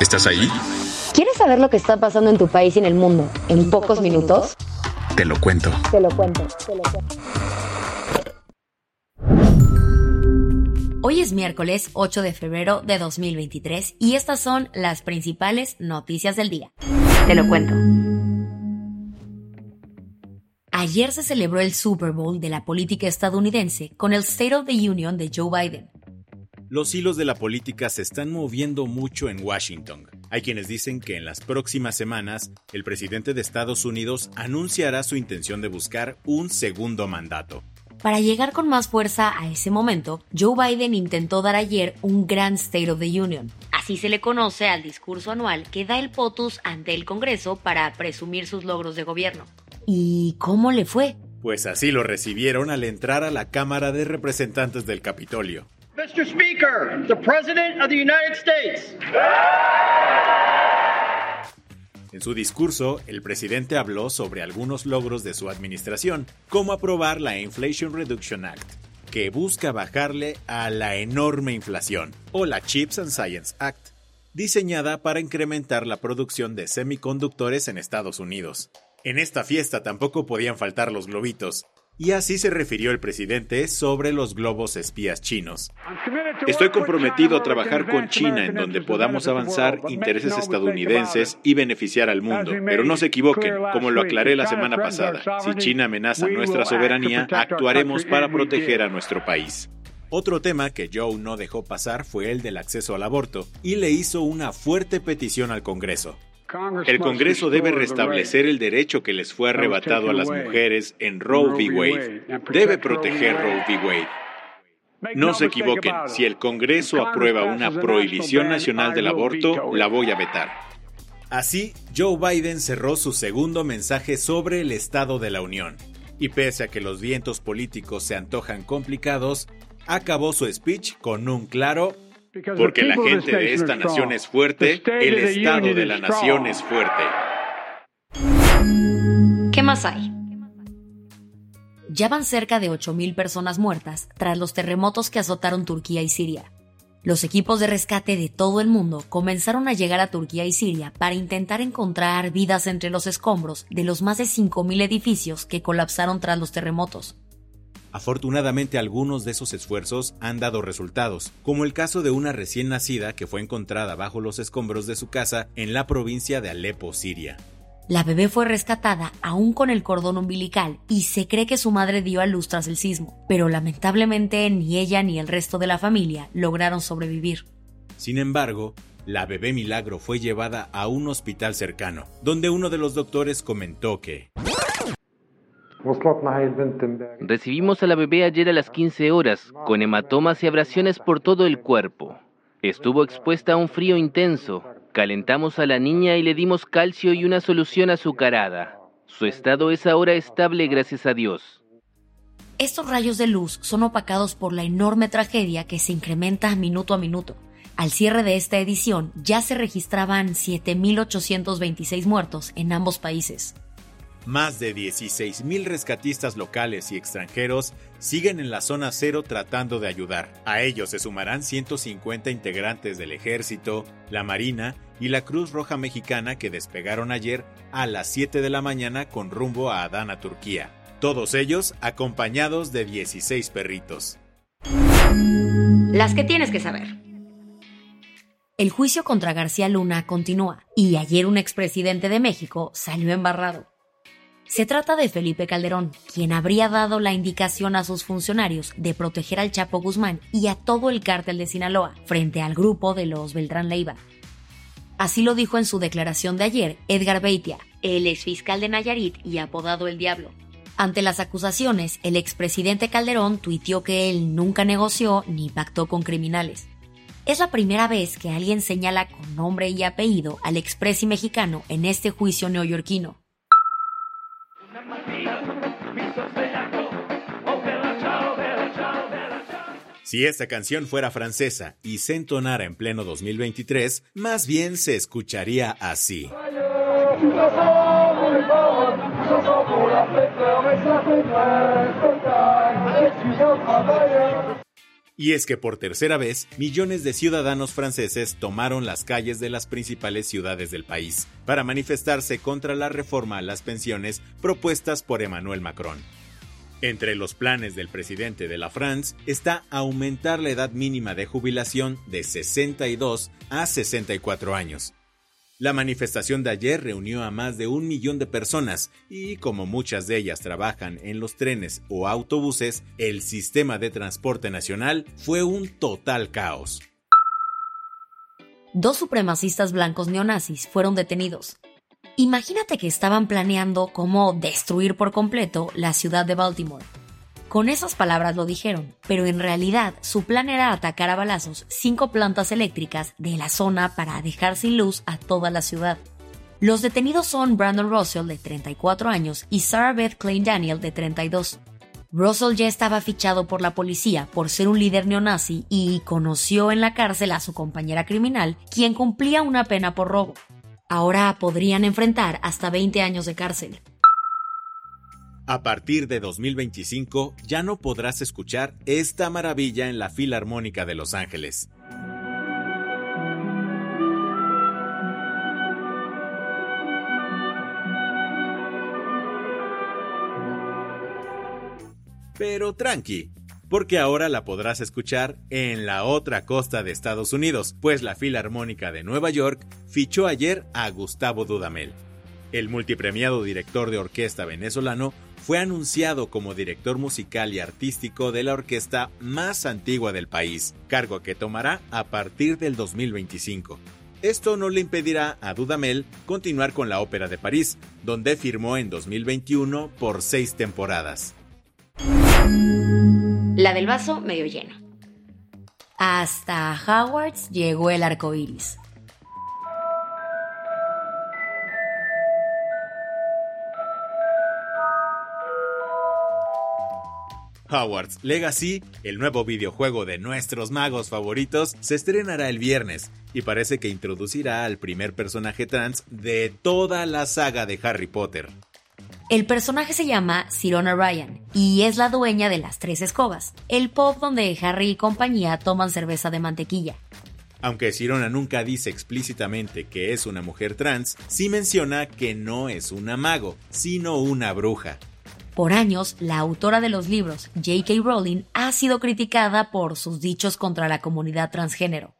¿Estás ahí? ¿Quieres saber lo que está pasando en tu país y en el mundo en pocos minutos? Te lo cuento. Te lo cuento, te lo cuento. Hoy es miércoles 8 de febrero de 2023 y estas son las principales noticias del día. Te lo cuento. Ayer se celebró el Super Bowl de la política estadounidense con el State of the Union de Joe Biden. Los hilos de la política se están moviendo mucho en Washington. Hay quienes dicen que en las próximas semanas el presidente de Estados Unidos anunciará su intención de buscar un segundo mandato. Para llegar con más fuerza a ese momento, Joe Biden intentó dar ayer un gran State of the Union. Así se le conoce al discurso anual que da el POTUS ante el Congreso para presumir sus logros de gobierno. ¿Y cómo le fue? Pues así lo recibieron al entrar a la Cámara de Representantes del Capitolio. Mr. Speaker, the President of the United States. En su discurso, el presidente habló sobre algunos logros de su administración, como aprobar la Inflation Reduction Act, que busca bajarle a la enorme inflación, o la Chips and Science Act, diseñada para incrementar la producción de semiconductores en Estados Unidos. En esta fiesta tampoco podían faltar los globitos, y así se refirió el presidente sobre los globos espías chinos. Estoy comprometido a trabajar con China en donde podamos avanzar intereses estadounidenses y beneficiar al mundo. Pero no se equivoquen, como lo aclaré la semana pasada, si China amenaza nuestra soberanía, actuaremos para proteger a nuestro país. Otro tema que Joe no dejó pasar fue el del acceso al aborto y le hizo una fuerte petición al Congreso. El Congreso debe restablecer el derecho que les fue arrebatado a las mujeres en Roe v. Wade. Debe proteger Roe v. Wade. No se equivoquen, si el Congreso aprueba una prohibición nacional del aborto, la voy a vetar. Así, Joe Biden cerró su segundo mensaje sobre el Estado de la Unión. Y pese a que los vientos políticos se antojan complicados, acabó su speech con un claro porque la gente de esta nación es fuerte, el Estado de la nación es fuerte. ¿Qué más hay? Ya van cerca de 8.000 personas muertas tras los terremotos que azotaron Turquía y Siria. Los equipos de rescate de todo el mundo comenzaron a llegar a Turquía y Siria para intentar encontrar vidas entre los escombros de los más de 5.000 edificios que colapsaron tras los terremotos. Afortunadamente algunos de esos esfuerzos han dado resultados, como el caso de una recién nacida que fue encontrada bajo los escombros de su casa en la provincia de Alepo, Siria. La bebé fue rescatada aún con el cordón umbilical y se cree que su madre dio a luz tras el sismo, pero lamentablemente ni ella ni el resto de la familia lograron sobrevivir. Sin embargo, la bebé milagro fue llevada a un hospital cercano, donde uno de los doctores comentó que Recibimos a la bebé ayer a las 15 horas, con hematomas y abrasiones por todo el cuerpo. Estuvo expuesta a un frío intenso. Calentamos a la niña y le dimos calcio y una solución azucarada. Su estado es ahora estable gracias a Dios. Estos rayos de luz son opacados por la enorme tragedia que se incrementa minuto a minuto. Al cierre de esta edición ya se registraban 7.826 muertos en ambos países. Más de 16.000 rescatistas locales y extranjeros siguen en la zona cero tratando de ayudar. A ellos se sumarán 150 integrantes del ejército, la Marina y la Cruz Roja Mexicana que despegaron ayer a las 7 de la mañana con rumbo a Adana, Turquía. Todos ellos acompañados de 16 perritos. Las que tienes que saber. El juicio contra García Luna continúa y ayer un expresidente de México salió embarrado. Se trata de Felipe Calderón, quien habría dado la indicación a sus funcionarios de proteger al Chapo Guzmán y a todo el cártel de Sinaloa frente al grupo de los Beltrán Leiva. Así lo dijo en su declaración de ayer Edgar Beitia, el exfiscal de Nayarit y apodado El Diablo. Ante las acusaciones, el expresidente Calderón tuiteó que él nunca negoció ni pactó con criminales. Es la primera vez que alguien señala con nombre y apellido al expresi mexicano en este juicio neoyorquino. Si esta canción fuera francesa y se entonara en pleno 2023, más bien se escucharía así. Y es que por tercera vez, millones de ciudadanos franceses tomaron las calles de las principales ciudades del país para manifestarse contra la reforma a las pensiones propuestas por Emmanuel Macron. Entre los planes del presidente de la France está aumentar la edad mínima de jubilación de 62 a 64 años, la manifestación de ayer reunió a más de un millón de personas y como muchas de ellas trabajan en los trenes o autobuses, el sistema de transporte nacional fue un total caos. Dos supremacistas blancos neonazis fueron detenidos. Imagínate que estaban planeando cómo destruir por completo la ciudad de Baltimore. Con esas palabras lo dijeron, pero en realidad su plan era atacar a balazos cinco plantas eléctricas de la zona para dejar sin luz a toda la ciudad. Los detenidos son Brandon Russell, de 34 años, y Sarah Beth Klein Daniel, de 32. Russell ya estaba fichado por la policía por ser un líder neonazi y conoció en la cárcel a su compañera criminal, quien cumplía una pena por robo. Ahora podrían enfrentar hasta 20 años de cárcel. A partir de 2025 ya no podrás escuchar esta maravilla en la Filarmónica de Los Ángeles. Pero tranqui, porque ahora la podrás escuchar en la otra costa de Estados Unidos, pues la Filarmónica de Nueva York fichó ayer a Gustavo Dudamel. El multipremiado director de orquesta venezolano fue anunciado como director musical y artístico de la orquesta más antigua del país, cargo que tomará a partir del 2025. Esto no le impedirá a Dudamel continuar con la Ópera de París, donde firmó en 2021 por seis temporadas. La del vaso medio lleno. Hasta Howard's llegó el arco iris. Hogwarts Legacy, el nuevo videojuego de nuestros magos favoritos, se estrenará el viernes y parece que introducirá al primer personaje trans de toda la saga de Harry Potter. El personaje se llama Sirona Ryan y es la dueña de las tres escobas, el pub donde Harry y compañía toman cerveza de mantequilla. Aunque Sirona nunca dice explícitamente que es una mujer trans, sí menciona que no es una mago, sino una bruja. Por años, la autora de los libros, J.K. Rowling, ha sido criticada por sus dichos contra la comunidad transgénero.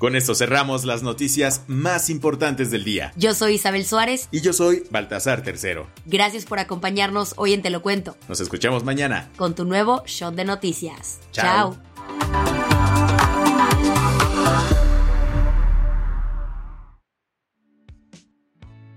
Con esto cerramos las noticias más importantes del día. Yo soy Isabel Suárez. Y yo soy Baltasar Tercero. Gracias por acompañarnos hoy en Te lo cuento. Nos escuchamos mañana. Con tu nuevo Shot de Noticias. Chao.